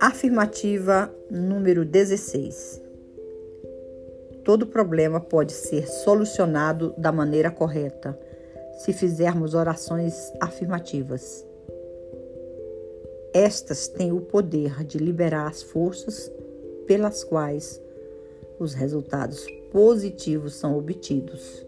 Afirmativa número 16. Todo problema pode ser solucionado da maneira correta se fizermos orações afirmativas. Estas têm o poder de liberar as forças pelas quais os resultados positivos são obtidos.